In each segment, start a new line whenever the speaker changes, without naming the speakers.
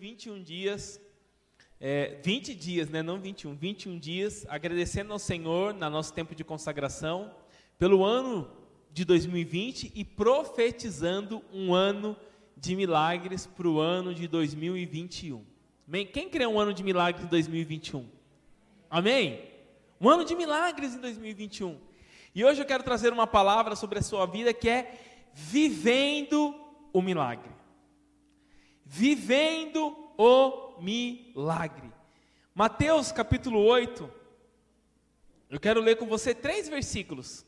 21 dias, é, 20 dias, né, não 21, 21 dias, agradecendo ao Senhor, no nosso tempo de consagração, pelo ano de 2020 e profetizando um ano de milagres para o ano de 2021. Amém? Quem crê um ano de milagres em 2021? Amém? Um ano de milagres em 2021. E hoje eu quero trazer uma palavra sobre a sua vida que é vivendo o milagre. Vivendo o milagre. Mateus capítulo 8. Eu quero ler com você três versículos.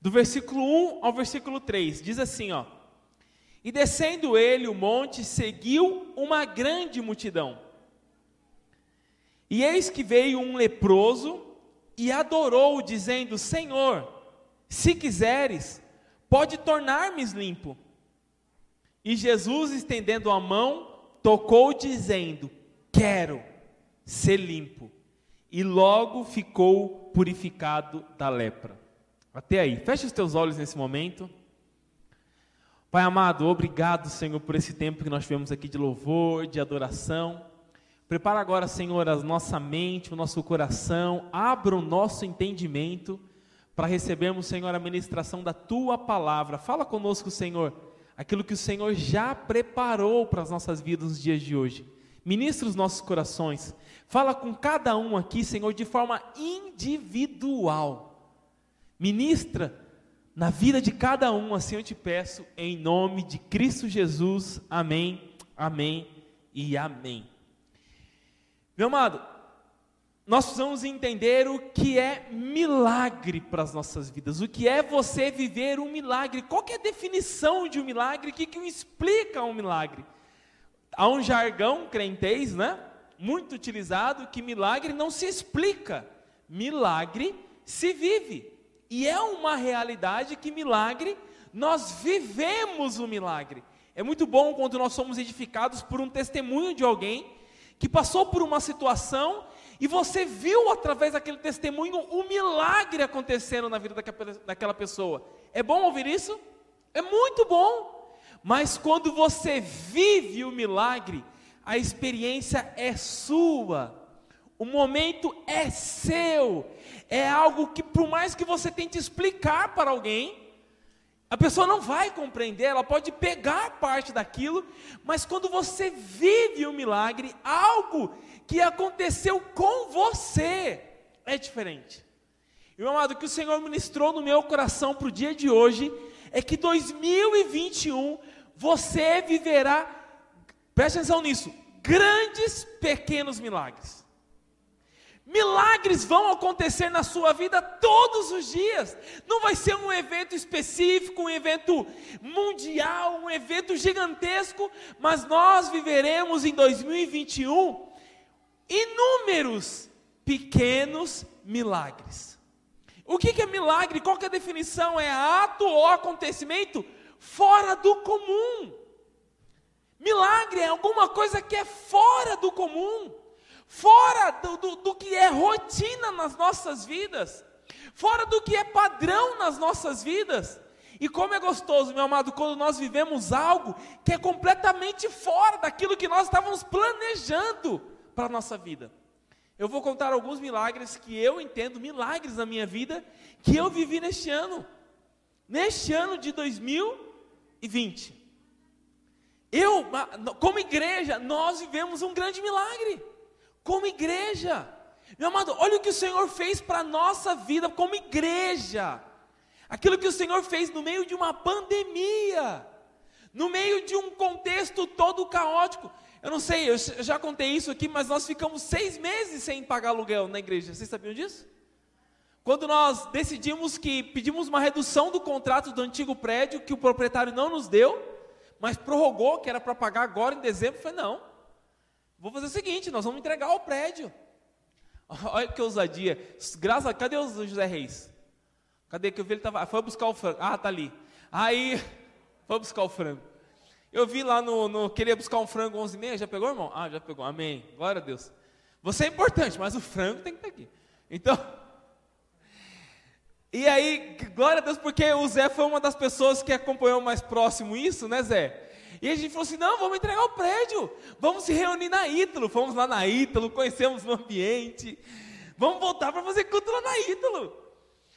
Do versículo 1 ao versículo 3. Diz assim, ó: E descendo ele o monte, seguiu uma grande multidão. E eis que veio um leproso e adorou, dizendo: Senhor, se quiseres, pode tornar-me limpo. E Jesus, estendendo a mão, tocou, dizendo: Quero ser limpo. E logo ficou purificado da lepra. Até aí, feche os teus olhos nesse momento. Pai amado, obrigado, Senhor, por esse tempo que nós tivemos aqui de louvor, de adoração. Prepara agora, Senhor, a nossa mente, o nosso coração, abra o nosso entendimento para recebermos, Senhor, a ministração da tua palavra. Fala conosco, Senhor, aquilo que o Senhor já preparou para as nossas vidas nos dias de hoje. Ministra os nossos corações. Fala com cada um aqui, Senhor, de forma individual. Ministra na vida de cada um, assim eu te peço, em nome de Cristo Jesus. Amém, amém e amém. Meu amado, nós precisamos entender o que é milagre para as nossas vidas, o que é você viver um milagre, qual é a definição de um milagre, o que, que explica um milagre. Há um jargão crentez, né? Muito utilizado, que milagre não se explica, milagre se vive. E é uma realidade que milagre, nós vivemos o milagre. É muito bom quando nós somos edificados por um testemunho de alguém que passou por uma situação e você viu através daquele testemunho o um milagre acontecendo na vida daquela pessoa. É bom ouvir isso? É muito bom. Mas quando você vive o milagre, a experiência é sua. O momento é seu. É algo que por mais que você tente explicar para alguém, a pessoa não vai compreender, ela pode pegar parte daquilo, mas quando você vive o um milagre, algo que aconteceu com você é diferente. E o amado, que o Senhor ministrou no meu coração para o dia de hoje é que 2021 você viverá, preste atenção nisso, grandes pequenos milagres. Milagres vão acontecer na sua vida todos os dias. Não vai ser um evento específico, um evento mundial, um evento gigantesco, mas nós viveremos em 2021 inúmeros pequenos milagres. O que é milagre? Qual é a definição? É ato ou acontecimento fora do comum. Milagre é alguma coisa que é fora do comum fora do, do, do que é rotina nas nossas vidas, fora do que é padrão nas nossas vidas. E como é gostoso, meu amado, quando nós vivemos algo que é completamente fora daquilo que nós estávamos planejando para a nossa vida. Eu vou contar alguns milagres que eu entendo, milagres na minha vida, que eu vivi neste ano. Neste ano de 2020. Eu, como igreja, nós vivemos um grande milagre como igreja. Meu amado, olha o que o Senhor fez para a nossa vida como igreja. Aquilo que o Senhor fez no meio de uma pandemia, no meio de um contexto todo caótico. Eu não sei, eu já contei isso aqui, mas nós ficamos seis meses sem pagar aluguel na igreja. Vocês sabiam disso? Quando nós decidimos que pedimos uma redução do contrato do antigo prédio, que o proprietário não nos deu, mas prorrogou, que era para pagar agora em dezembro, falei, não, Vou fazer o seguinte, nós vamos entregar o prédio. Olha que ousadia. Graças a Cadê o José Reis? Cadê que eu vi ele tava, foi buscar o frango. Ah, tá ali. Aí, foi buscar o frango. Eu vi lá no, no queria buscar um frango 11 e meia, já pegou, irmão? Ah, já pegou. Amém. Glória a Deus. Você é importante, mas o frango tem que estar aqui. Então, e aí, glória a Deus, porque o Zé foi uma das pessoas que acompanhou mais próximo isso, né, Zé? E a gente falou assim: não, vamos entregar o prédio, vamos se reunir na Ítalo. Fomos lá na Ítalo, conhecemos o ambiente, vamos voltar para fazer culto lá na Ítalo.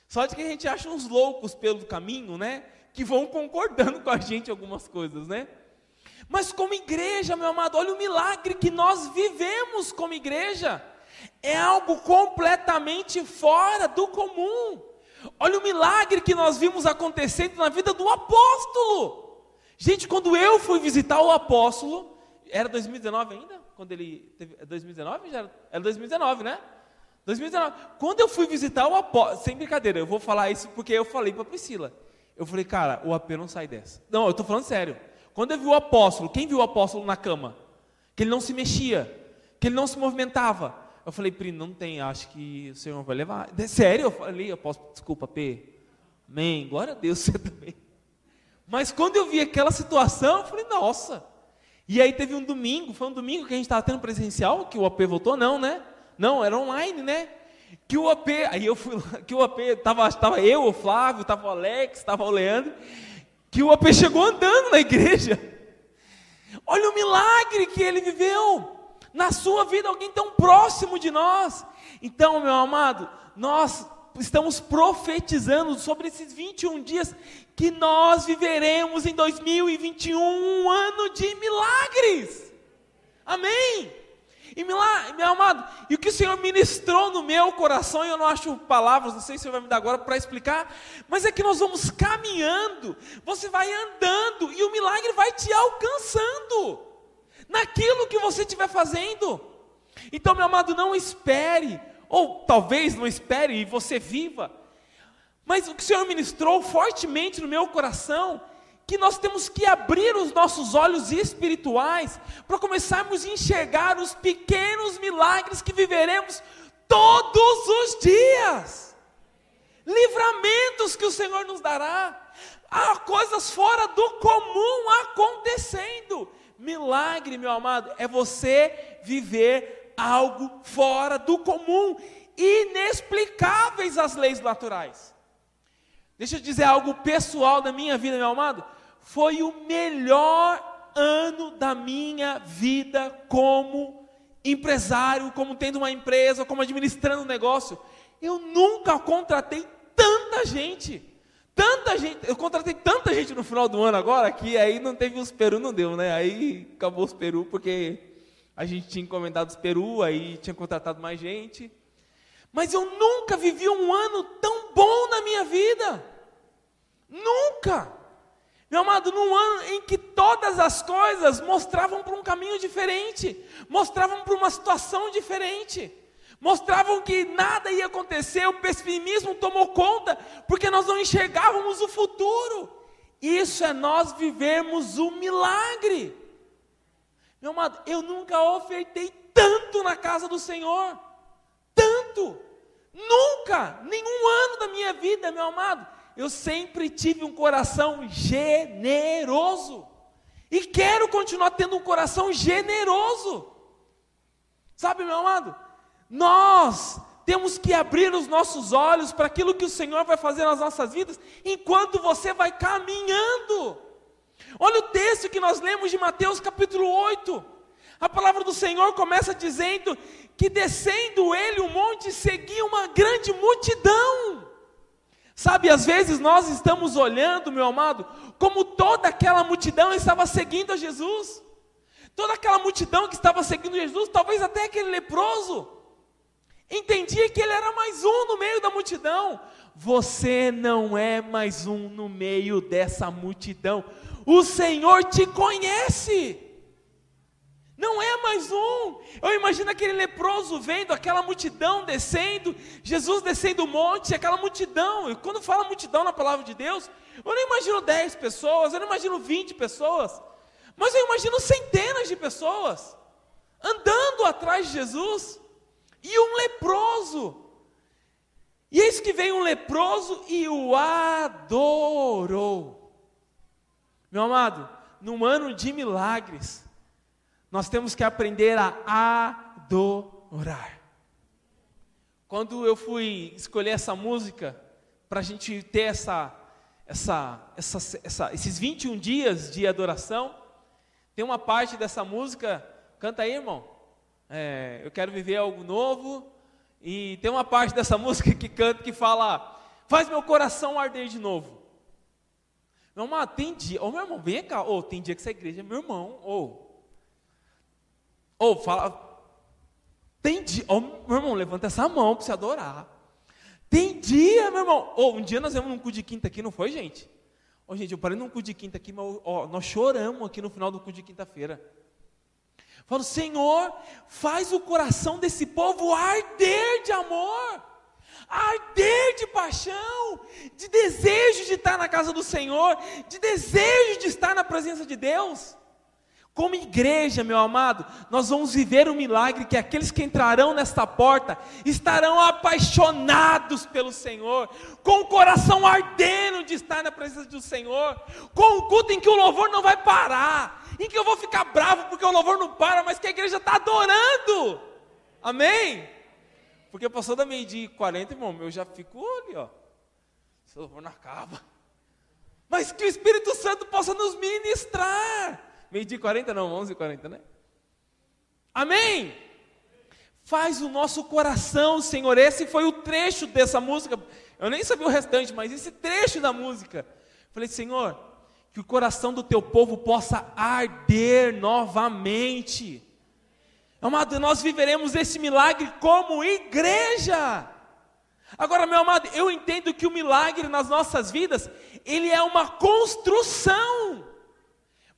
Só de que a gente acha uns loucos pelo caminho, né? Que vão concordando com a gente algumas coisas, né? Mas como igreja, meu amado, olha o milagre que nós vivemos como igreja. É algo completamente fora do comum. Olha o milagre que nós vimos acontecendo na vida do apóstolo. Gente, quando eu fui visitar o apóstolo, era 2019 ainda? Quando ele teve, 2019? É já era, era 2019, né? 2019. Quando eu fui visitar o apóstolo, sem brincadeira, eu vou falar isso porque eu falei para Priscila. Eu falei, cara, o AP não sai dessa. Não, eu estou falando sério. Quando eu vi o apóstolo, quem viu o apóstolo na cama? Que ele não se mexia, que ele não se movimentava. Eu falei, Pri, não tem, acho que o Senhor vai levar. Sério? Eu falei, apóstolo, desculpa, P. Amém, glória a Deus, você também. Mas quando eu vi aquela situação, eu falei, nossa. E aí teve um domingo, foi um domingo que a gente estava tendo presencial, que o AP voltou, não, né? Não, era online, né? Que o AP, aí eu fui lá, que o AP, estava tava eu, o Flávio, estava o Alex, estava o Leandro, que o AP chegou andando na igreja. Olha o milagre que ele viveu. Na sua vida, alguém tão próximo de nós. Então, meu amado, nós estamos profetizando sobre esses 21 dias que nós viveremos em 2021 um ano de milagres. Amém? E meu amado, e o que o Senhor ministrou no meu coração, e eu não acho palavras, não sei se o Senhor vai me dar agora para explicar, mas é que nós vamos caminhando, você vai andando, e o milagre vai te alcançando, naquilo que você estiver fazendo. Então, meu amado, não espere, ou talvez não espere e você viva, mas o que o Senhor ministrou fortemente no meu coração que nós temos que abrir os nossos olhos espirituais para começarmos a enxergar os pequenos milagres que viveremos todos os dias. Livramentos que o Senhor nos dará. Há coisas fora do comum acontecendo. Milagre, meu amado, é você viver algo fora do comum, inexplicáveis às leis naturais. Deixa eu dizer algo pessoal da minha vida, meu amado foi o melhor ano da minha vida como empresário, como tendo uma empresa, como administrando um negócio. Eu nunca contratei tanta gente. Tanta gente, eu contratei tanta gente no final do ano agora que aí não teve os peru, não deu, né? Aí acabou os peru porque a gente tinha encomendado os peru, aí tinha contratado mais gente. Mas eu nunca vivi um ano tão bom na minha vida. Nunca. Meu amado, num ano em que todas as coisas mostravam para um caminho diferente, mostravam para uma situação diferente, mostravam que nada ia acontecer, o pessimismo tomou conta, porque nós não enxergávamos o futuro. Isso é nós vivermos o milagre. Meu amado, eu nunca ofertei tanto na casa do Senhor, nunca, nenhum ano da minha vida, meu amado eu sempre tive um coração generoso. E quero continuar tendo um coração generoso. Sabe, meu amado? Nós temos que abrir os nossos olhos para aquilo que o Senhor vai fazer nas nossas vidas, enquanto você vai caminhando. Olha o texto que nós lemos de Mateus capítulo 8. A palavra do Senhor começa dizendo que descendo ele o monte seguia uma grande multidão. Sabe, às vezes nós estamos olhando, meu amado, como toda aquela multidão estava seguindo a Jesus. Toda aquela multidão que estava seguindo Jesus, talvez até aquele leproso, entendia que ele era mais um no meio da multidão. Você não é mais um no meio dessa multidão. O Senhor te conhece. Não é mais um. Eu imagino aquele leproso vendo aquela multidão descendo, Jesus descendo o monte, aquela multidão. E quando fala multidão na palavra de Deus, eu não imagino 10 pessoas, eu não imagino 20 pessoas, mas eu imagino centenas de pessoas andando atrás de Jesus e um leproso. E eis que veio um leproso e o adorou. Meu amado, num ano de milagres, nós temos que aprender a adorar. Quando eu fui escolher essa música, para a gente ter essa, essa, essa, essa, esses 21 dias de adoração, Tem uma parte dessa música, canta aí, irmão. É, eu quero viver algo novo. E tem uma parte dessa música que canta que fala: Faz meu coração arder de novo. Meu irmão, tem dia. Ô oh, meu irmão, vem cá. Ô, oh, tem dia que essa igreja é meu irmão. Ô. Oh. Oh, fala. Tem dia. Ô, meu irmão, levanta essa mão para você adorar. Tem dia, meu irmão. Ô, um dia nós vemos um cu de quinta aqui, não foi, gente? Ô, gente, eu parei num cu de quinta aqui, mas ó, nós choramos aqui no final do cu de quinta-feira. Falo, Senhor, faz o coração desse povo arder de amor, arder de paixão, de desejo de estar na casa do Senhor, de desejo de estar na presença de Deus. Como igreja, meu amado, nós vamos viver um milagre que aqueles que entrarão nesta porta estarão apaixonados pelo Senhor, com o coração ardendo de estar na presença do Senhor, com um culto em que o louvor não vai parar, em que eu vou ficar bravo porque o louvor não para, mas que a igreja está adorando. Amém? Porque passou da meia-dia e 40, irmão, eu já fico ali, ó. Se o louvor não acaba. Mas que o Espírito Santo possa nos ministrar. Meio-dia e 40, não, 11 e 40, né? Amém? Faz o nosso coração, Senhor. Esse foi o trecho dessa música. Eu nem sabia o restante, mas esse trecho da música. Falei, Senhor, que o coração do teu povo possa arder novamente. Amado, nós viveremos esse milagre como igreja. Agora, meu amado, eu entendo que o milagre nas nossas vidas, ele é uma construção.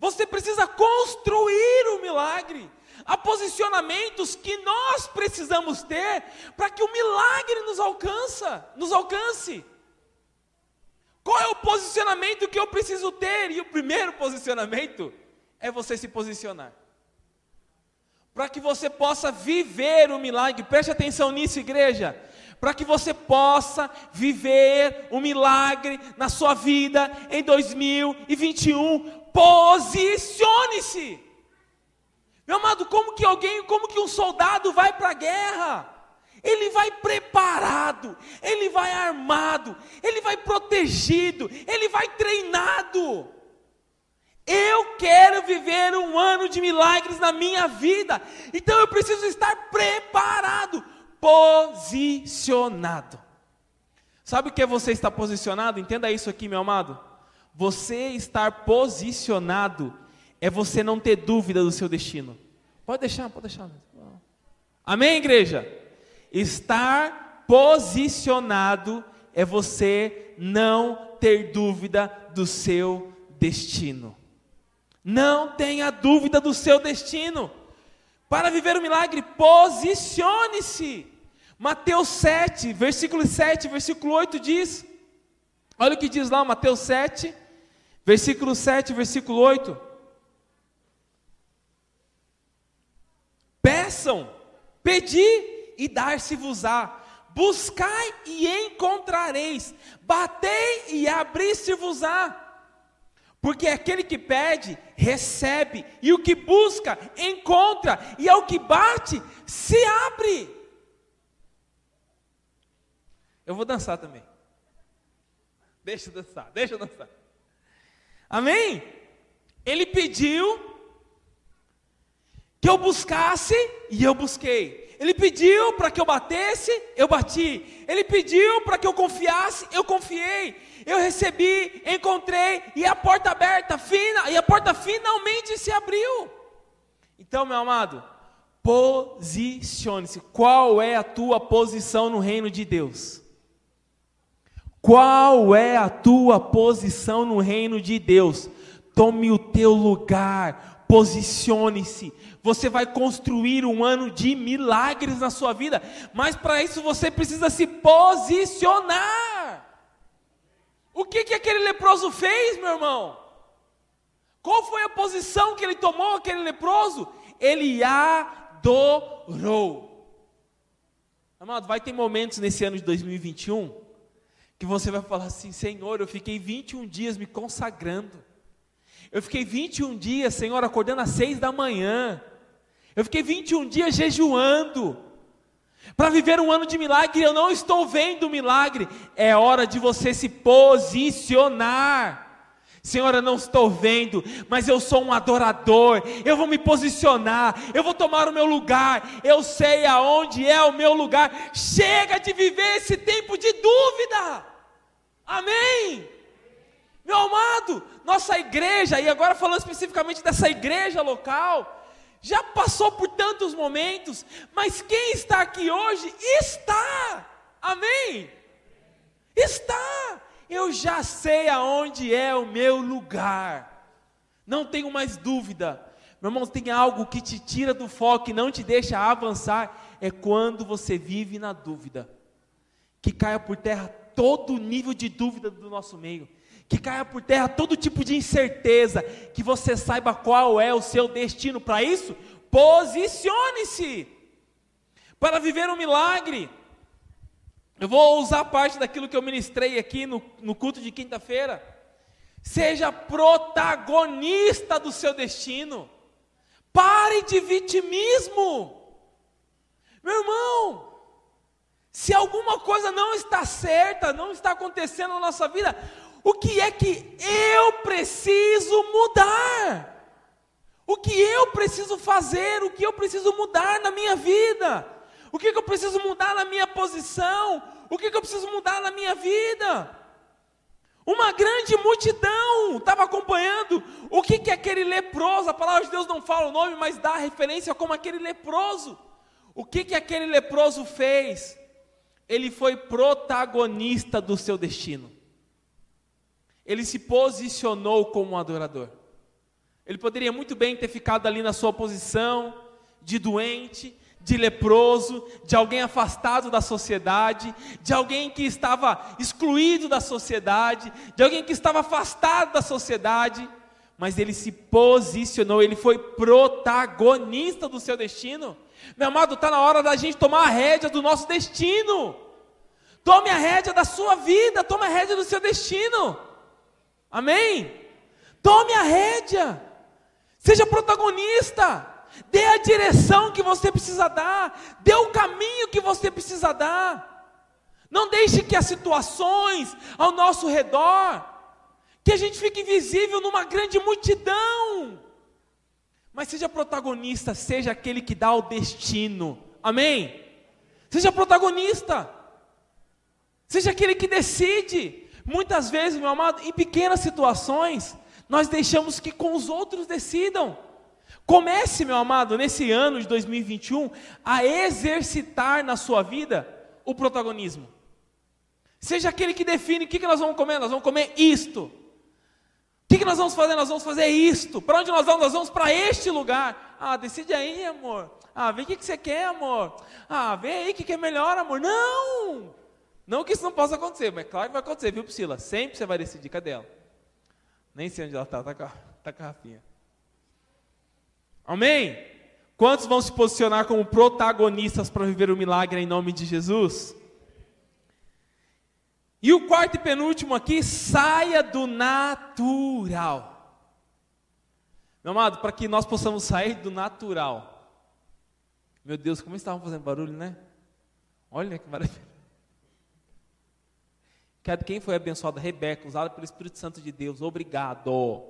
Você precisa construir o milagre. Há posicionamentos que nós precisamos ter para que o milagre nos alcança, nos alcance. Qual é o posicionamento que eu preciso ter? E o primeiro posicionamento é você se posicionar. Para que você possa viver o milagre, preste atenção nisso, igreja. Para que você possa viver o milagre na sua vida em 2021, posicione-se. Meu amado, como que alguém, como que um soldado vai para a guerra? Ele vai preparado, ele vai armado, ele vai protegido, ele vai treinado. Eu quero viver um ano de milagres na minha vida, então eu preciso estar preparado, posicionado. Sabe o que é você estar posicionado? Entenda isso aqui, meu amado. Você estar posicionado é você não ter dúvida do seu destino. Pode deixar, pode deixar. Amém, igreja? Estar posicionado é você não ter dúvida do seu destino. Não tenha dúvida do seu destino. Para viver o milagre, posicione-se. Mateus 7, versículo 7, versículo 8 diz: Olha o que diz lá, Mateus 7, Versículo 7, versículo 8. Peçam, pedi e dar-se-vos-á. Buscai e encontrareis. Batei e abrir-se-vos-á. Porque aquele que pede, recebe, e o que busca, encontra, e ao que bate, se abre. Eu vou dançar também. Deixa eu dançar, deixa eu dançar. Amém? Ele pediu que eu buscasse e eu busquei. Ele pediu para que eu batesse, eu bati. Ele pediu para que eu confiasse, eu confiei. Eu recebi, encontrei e a porta aberta, fina, e a porta finalmente se abriu. Então, meu amado, posicione-se. Qual é a tua posição no reino de Deus? Qual é a tua posição no reino de Deus? Tome o teu lugar, posicione-se. Você vai construir um ano de milagres na sua vida, mas para isso você precisa se posicionar. O que, que aquele leproso fez, meu irmão? Qual foi a posição que ele tomou, aquele leproso? Ele adorou. Amado, vai ter momentos nesse ano de 2021 que você vai falar assim: Senhor, eu fiquei 21 dias me consagrando. Eu fiquei 21 dias, Senhor, acordando às 6 da manhã. Eu fiquei 21 dias jejuando. Para viver um ano de milagre, eu não estou vendo milagre. É hora de você se posicionar. Senhor, eu não estou vendo, mas eu sou um adorador. Eu vou me posicionar, eu vou tomar o meu lugar. Eu sei aonde é o meu lugar. Chega de viver esse tempo de dúvida. Amém. Meu amado, nossa igreja, e agora falando especificamente dessa igreja local, já passou por tantos momentos, mas quem está aqui hoje está. Amém. Está eu já sei aonde é o meu lugar, não tenho mais dúvida. Meu irmão, tem algo que te tira do foco e não te deixa avançar, é quando você vive na dúvida. Que caia por terra todo nível de dúvida do nosso meio, que caia por terra todo tipo de incerteza, que você saiba qual é o seu destino. Para isso, posicione-se para viver um milagre. Eu vou usar parte daquilo que eu ministrei aqui no, no culto de quinta-feira. Seja protagonista do seu destino. Pare de vitimismo. Meu irmão, se alguma coisa não está certa, não está acontecendo na nossa vida, o que é que eu preciso mudar? O que eu preciso fazer? O que eu preciso mudar na minha vida? O que, que eu preciso mudar na minha posição? O que, que eu preciso mudar na minha vida? Uma grande multidão estava acompanhando. O que, que aquele leproso, a palavra de Deus não fala o nome, mas dá referência como aquele leproso. O que, que aquele leproso fez? Ele foi protagonista do seu destino. Ele se posicionou como um adorador. Ele poderia muito bem ter ficado ali na sua posição de doente, de leproso, de alguém afastado da sociedade, de alguém que estava excluído da sociedade, de alguém que estava afastado da sociedade, mas ele se posicionou, ele foi protagonista do seu destino. Meu amado, está na hora da gente tomar a rédea do nosso destino. Tome a rédea da sua vida, tome a rédea do seu destino. Amém? Tome a rédea. Seja protagonista. Dê a direção que você precisa dar, dê o caminho que você precisa dar. Não deixe que as situações ao nosso redor, que a gente fique invisível numa grande multidão. Mas seja protagonista, seja aquele que dá o destino. Amém? Seja protagonista. Seja aquele que decide. Muitas vezes, meu amado, em pequenas situações, nós deixamos que com os outros decidam. Comece, meu amado, nesse ano de 2021, a exercitar na sua vida o protagonismo. Seja aquele que define o que, nós vamos comer, nós vamos comer isto. Que, que nós vamos fazer? Nós vamos fazer isto. Para onde nós vamos? Nós vamos para este lugar. Ah, decide aí, amor. Ah, vê o que, que você quer, amor. Ah, vê aí o que, que é melhor, amor. Não! Não que isso não possa acontecer, mas claro que vai acontecer, viu, Priscila? Sempre você vai decidir. Cadê ela? Nem sei onde ela está, está com, tá com a Rafinha. Amém? Quantos vão se posicionar como protagonistas para viver o milagre em nome de Jesus? E o quarto e penúltimo aqui, saia do natural. Meu amado, para que nós possamos sair do natural. Meu Deus, como estavam fazendo barulho, né? Olha que maravilha. Quem foi abençoado? Rebeca, usada pelo Espírito Santo de Deus. Obrigado.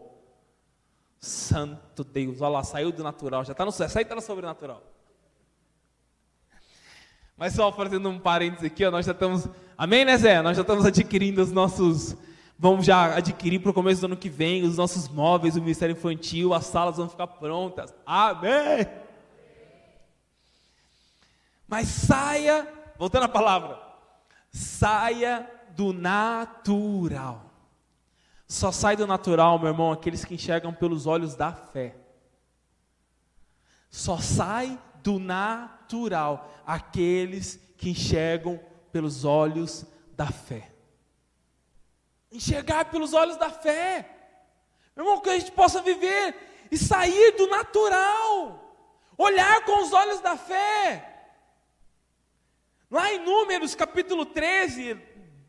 Santo Deus, olha lá, saiu do natural, já está no céu, sai está no sobrenatural. Mas só fazendo um parênteses aqui, ó, nós já estamos, amém, né Zé? Nós já estamos adquirindo os nossos, vamos já adquirir para o começo do ano que vem, os nossos móveis, o Ministério Infantil, as salas vão ficar prontas, amém? Mas saia, voltando à palavra, saia do natural. Só sai do natural, meu irmão, aqueles que enxergam pelos olhos da fé. Só sai do natural aqueles que enxergam pelos olhos da fé. Enxergar pelos olhos da fé. Meu irmão, que a gente possa viver e sair do natural. Olhar com os olhos da fé. Lá em Números capítulo 13,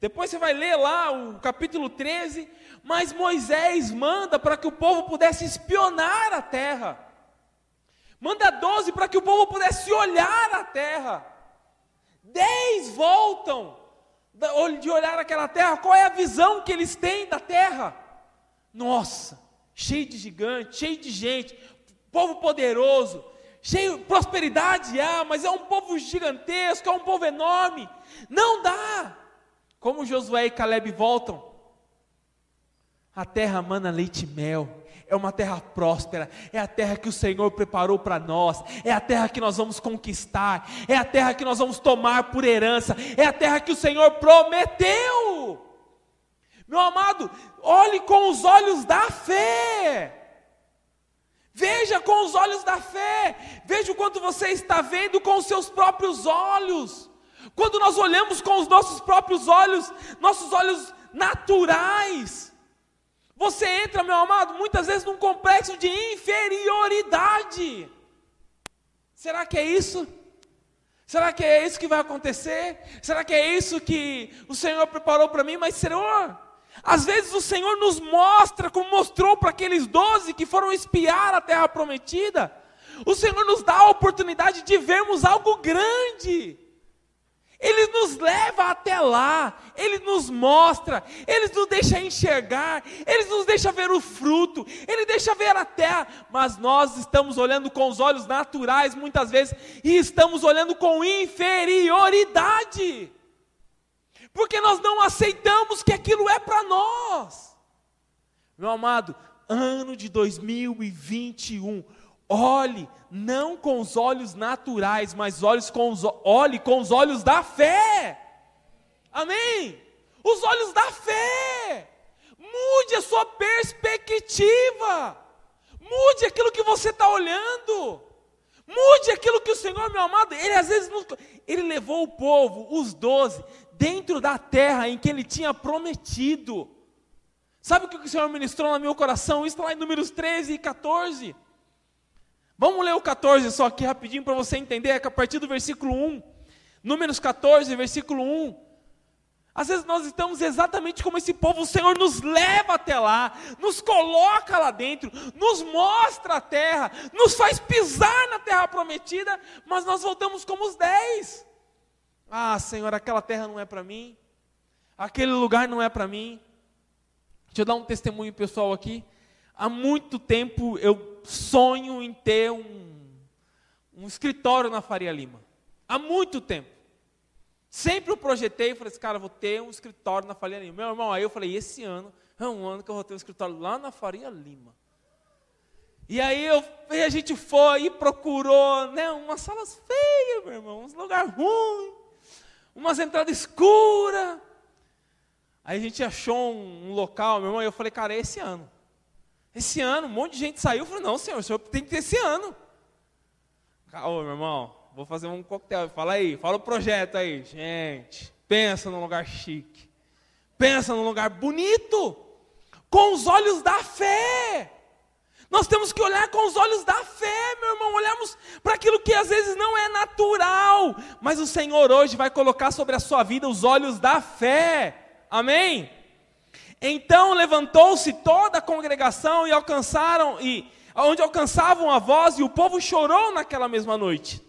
depois você vai ler lá o capítulo 13, mas Moisés manda para que o povo pudesse espionar a terra. Manda 12 para que o povo pudesse olhar a terra. Dez voltam de olhar aquela terra. Qual é a visão que eles têm da terra? Nossa, cheio de gigante, cheio de gente, povo poderoso, cheio de prosperidade, ah, mas é um povo gigantesco, é um povo enorme. Não dá. Como Josué e Caleb voltam, a terra mana leite e mel, é uma terra próspera, é a terra que o Senhor preparou para nós, é a terra que nós vamos conquistar, é a terra que nós vamos tomar por herança, é a terra que o Senhor prometeu. Meu amado, olhe com os olhos da fé. Veja com os olhos da fé. Veja o quanto você está vendo com os seus próprios olhos. Quando nós olhamos com os nossos próprios olhos, nossos olhos naturais, você entra, meu amado, muitas vezes num complexo de inferioridade. Será que é isso? Será que é isso que vai acontecer? Será que é isso que o Senhor preparou para mim? Mas, Senhor, às vezes o Senhor nos mostra, como mostrou para aqueles doze que foram espiar a terra prometida, o Senhor nos dá a oportunidade de vermos algo grande. Ele nos leva até lá, Ele nos mostra, Ele nos deixa enxergar, Ele nos deixa ver o fruto, Ele deixa ver a terra, mas nós estamos olhando com os olhos naturais muitas vezes e estamos olhando com inferioridade, porque nós não aceitamos que aquilo é para nós. Meu amado, ano de 2021, Olhe, não com os olhos naturais, mas olhe com os, olhe com os olhos da fé. Amém? Os olhos da fé. Mude a sua perspectiva. Mude aquilo que você está olhando. Mude aquilo que o Senhor, meu amado, Ele às vezes, Ele levou o povo, os doze, dentro da terra em que Ele tinha prometido. Sabe o que o Senhor ministrou no meu coração? Isso está lá em Números 13 e 14. Vamos ler o 14 só aqui rapidinho para você entender, é que a partir do versículo 1, Números 14, versículo 1. Às vezes nós estamos exatamente como esse povo, o Senhor nos leva até lá, nos coloca lá dentro, nos mostra a terra, nos faz pisar na terra prometida, mas nós voltamos como os dez. Ah, Senhor, aquela terra não é para mim, aquele lugar não é para mim. Deixa eu dar um testemunho pessoal aqui. Há muito tempo eu sonho em ter um, um escritório na Faria Lima. Há muito tempo. Sempre eu projetei e falei assim, cara, vou ter um escritório na Faria Lima. Meu irmão, aí eu falei, esse ano é um ano que eu vou ter um escritório lá na Faria Lima. E aí eu, a gente foi e procurou, né, umas salas feias, meu irmão, uns lugares ruins, umas entradas escuras. Aí a gente achou um, um local, meu irmão, e eu falei, cara, é esse ano. Esse ano, um monte de gente saiu. Eu falei, não, senhor, o senhor tem que ter esse ano. Ô, meu irmão, vou fazer um coquetel. Fala aí, fala o projeto aí. Gente, pensa num lugar chique. Pensa num lugar bonito. Com os olhos da fé. Nós temos que olhar com os olhos da fé, meu irmão. Olhamos para aquilo que às vezes não é natural. Mas o Senhor hoje vai colocar sobre a sua vida os olhos da fé. Amém? Então levantou-se toda a congregação e alcançaram e onde alcançavam a voz e o povo chorou naquela mesma noite.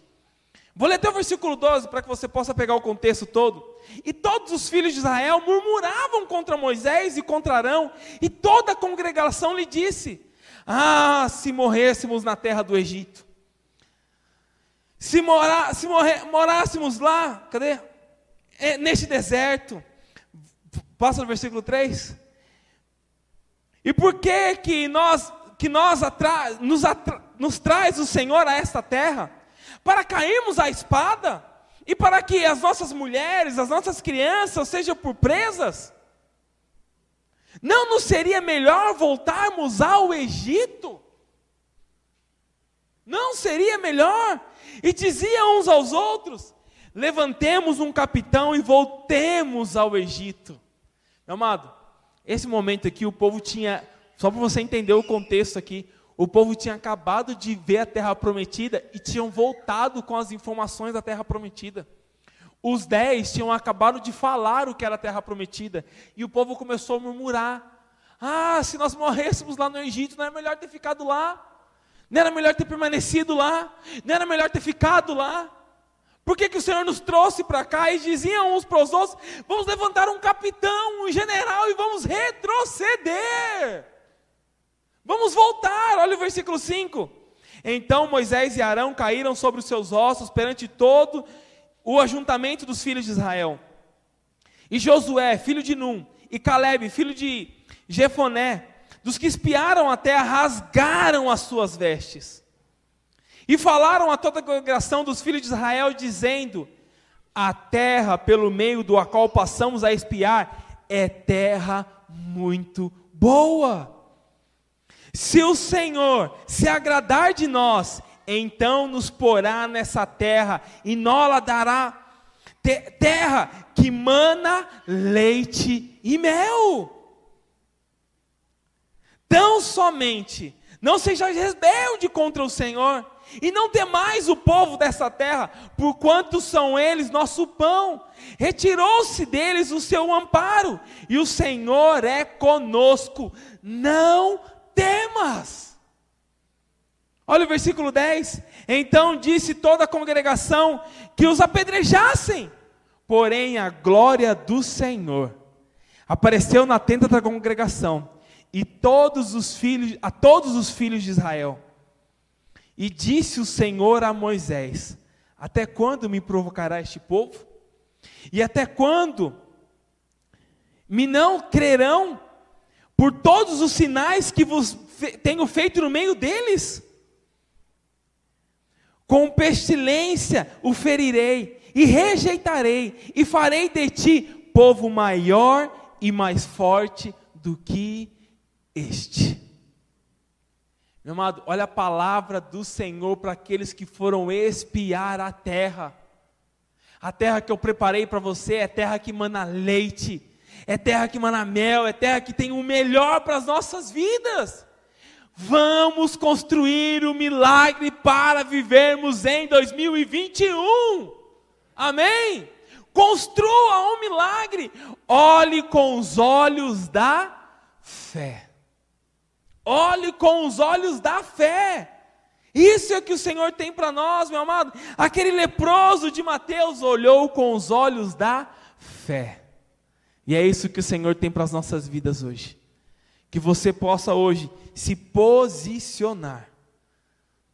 Vou ler até o versículo 12 para que você possa pegar o contexto todo. E todos os filhos de Israel murmuravam contra Moisés e contra Arão, e toda a congregação lhe disse: Ah, se morrêssemos na terra do Egito, se, mora, se morrer, morássemos lá, cadê? É, neste deserto. Passa no versículo 3. E por que que nós que nós atra, nos, atra, nos traz o Senhor a esta terra? Para cairmos à espada e para que as nossas mulheres, as nossas crianças sejam por presas? Não nos seria melhor voltarmos ao Egito? Não seria melhor? E diziam uns aos outros: levantemos um capitão e voltemos ao Egito. Meu amado, esse momento aqui, o povo tinha, só para você entender o contexto aqui, o povo tinha acabado de ver a terra prometida e tinham voltado com as informações da terra prometida. Os dez tinham acabado de falar o que era a terra prometida. E o povo começou a murmurar: Ah, se nós morrêssemos lá no Egito, não era melhor ter ficado lá? Não era melhor ter permanecido lá? Não era melhor ter ficado lá? Por que, que o Senhor nos trouxe para cá e diziam uns para os outros: vamos levantar um capitão, um general e vamos retroceder? Vamos voltar, olha o versículo 5. Então Moisés e Arão caíram sobre os seus ossos perante todo o ajuntamento dos filhos de Israel. E Josué, filho de Num, e Caleb, filho de Jefoné, dos que espiaram a terra, rasgaram as suas vestes. E falaram a toda a congregação dos filhos de Israel, dizendo: A terra pelo meio do qual passamos a espiar é terra muito boa. Se o Senhor se agradar de nós, então nos porá nessa terra e nós dará terra que mana leite e mel. Tão somente não seja rebelde contra o Senhor e não temais o povo dessa terra, porquanto são eles nosso pão. Retirou-se deles o seu amparo, e o Senhor é conosco. Não temas. Olha o versículo 10. Então disse toda a congregação que os apedrejassem. Porém, a glória do Senhor apareceu na tenda da congregação e todos os filhos, a todos os filhos de Israel. E disse o Senhor a Moisés: Até quando me provocará este povo? E até quando me não crerão por todos os sinais que vos tenho feito no meio deles? Com pestilência o ferirei, e rejeitarei, e farei de ti povo maior e mais forte do que este. Meu amado, olha a palavra do Senhor para aqueles que foram espiar a terra. A terra que eu preparei para você é terra que mana leite, é terra que mana mel, é terra que tem o melhor para as nossas vidas. Vamos construir o um milagre para vivermos em 2021. Amém? Construa um milagre. Olhe com os olhos da fé. Olhe com os olhos da fé. Isso é o que o Senhor tem para nós, meu amado. Aquele leproso de Mateus olhou com os olhos da fé. E é isso que o Senhor tem para as nossas vidas hoje. Que você possa hoje se posicionar.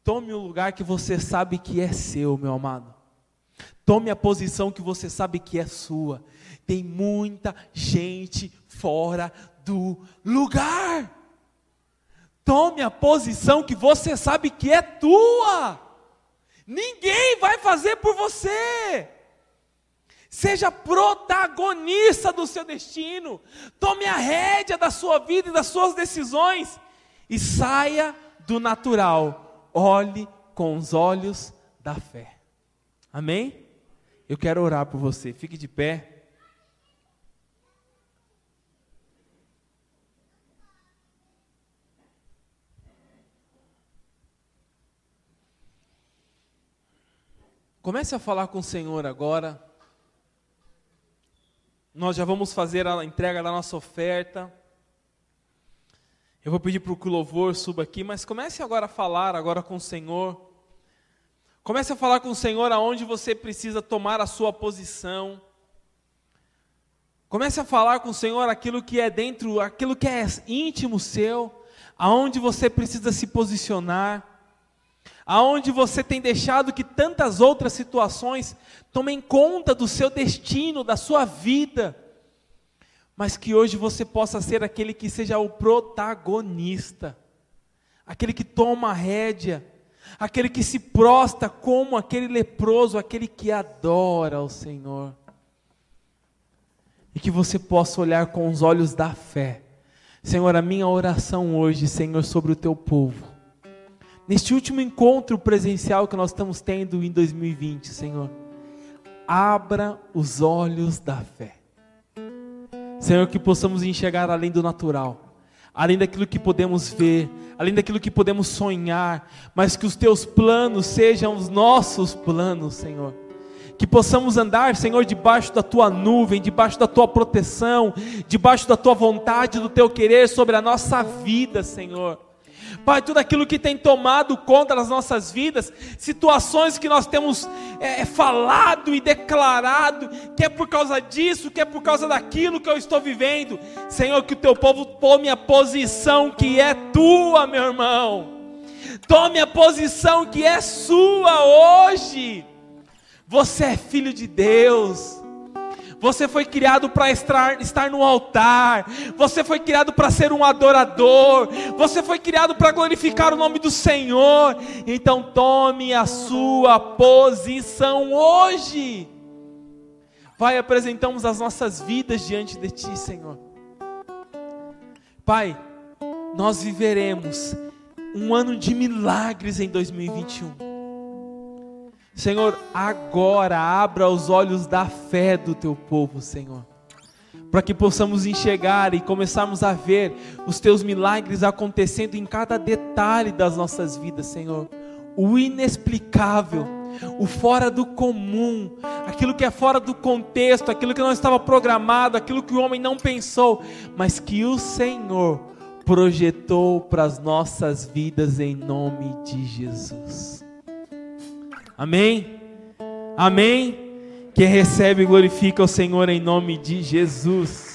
Tome o lugar que você sabe que é seu, meu amado. Tome a posição que você sabe que é sua. Tem muita gente fora do lugar. Tome a posição que você sabe que é tua. Ninguém vai fazer por você. Seja protagonista do seu destino. Tome a rédea da sua vida e das suas decisões. E saia do natural. Olhe com os olhos da fé. Amém? Eu quero orar por você. Fique de pé. Comece a falar com o Senhor agora. Nós já vamos fazer a entrega da nossa oferta. Eu vou pedir para o louvor suba aqui, mas comece agora a falar agora com o Senhor. Comece a falar com o Senhor aonde você precisa tomar a sua posição. Comece a falar com o Senhor aquilo que é dentro, aquilo que é íntimo seu, aonde você precisa se posicionar aonde você tem deixado que tantas outras situações tomem conta do seu destino, da sua vida, mas que hoje você possa ser aquele que seja o protagonista, aquele que toma a rédea, aquele que se prosta como aquele leproso, aquele que adora o Senhor. E que você possa olhar com os olhos da fé. Senhor, a minha oração hoje, Senhor, sobre o teu povo neste último encontro presencial que nós estamos tendo em 2020, Senhor, abra os olhos da fé. Senhor, que possamos enxergar além do natural, além daquilo que podemos ver, além daquilo que podemos sonhar, mas que os teus planos sejam os nossos planos, Senhor. Que possamos andar, Senhor, debaixo da tua nuvem, debaixo da tua proteção, debaixo da tua vontade, do teu querer sobre a nossa vida, Senhor Pai, tudo aquilo que tem tomado conta das nossas vidas, situações que nós temos é, é, falado e declarado, que é por causa disso, que é por causa daquilo que eu estou vivendo. Senhor, que o teu povo tome a posição que é tua, meu irmão. Tome a posição que é sua hoje. Você é filho de Deus. Você foi criado para estar, estar no altar. Você foi criado para ser um adorador. Você foi criado para glorificar o nome do Senhor. Então tome a sua posição hoje. Pai, apresentamos as nossas vidas diante de Ti, Senhor. Pai, nós viveremos um ano de milagres em 2021. Senhor, agora abra os olhos da fé do teu povo, Senhor, para que possamos enxergar e começarmos a ver os teus milagres acontecendo em cada detalhe das nossas vidas, Senhor. O inexplicável, o fora do comum, aquilo que é fora do contexto, aquilo que não estava programado, aquilo que o homem não pensou, mas que o Senhor projetou para as nossas vidas em nome de Jesus. Amém? Amém? Quem recebe glorifica o Senhor em nome de Jesus.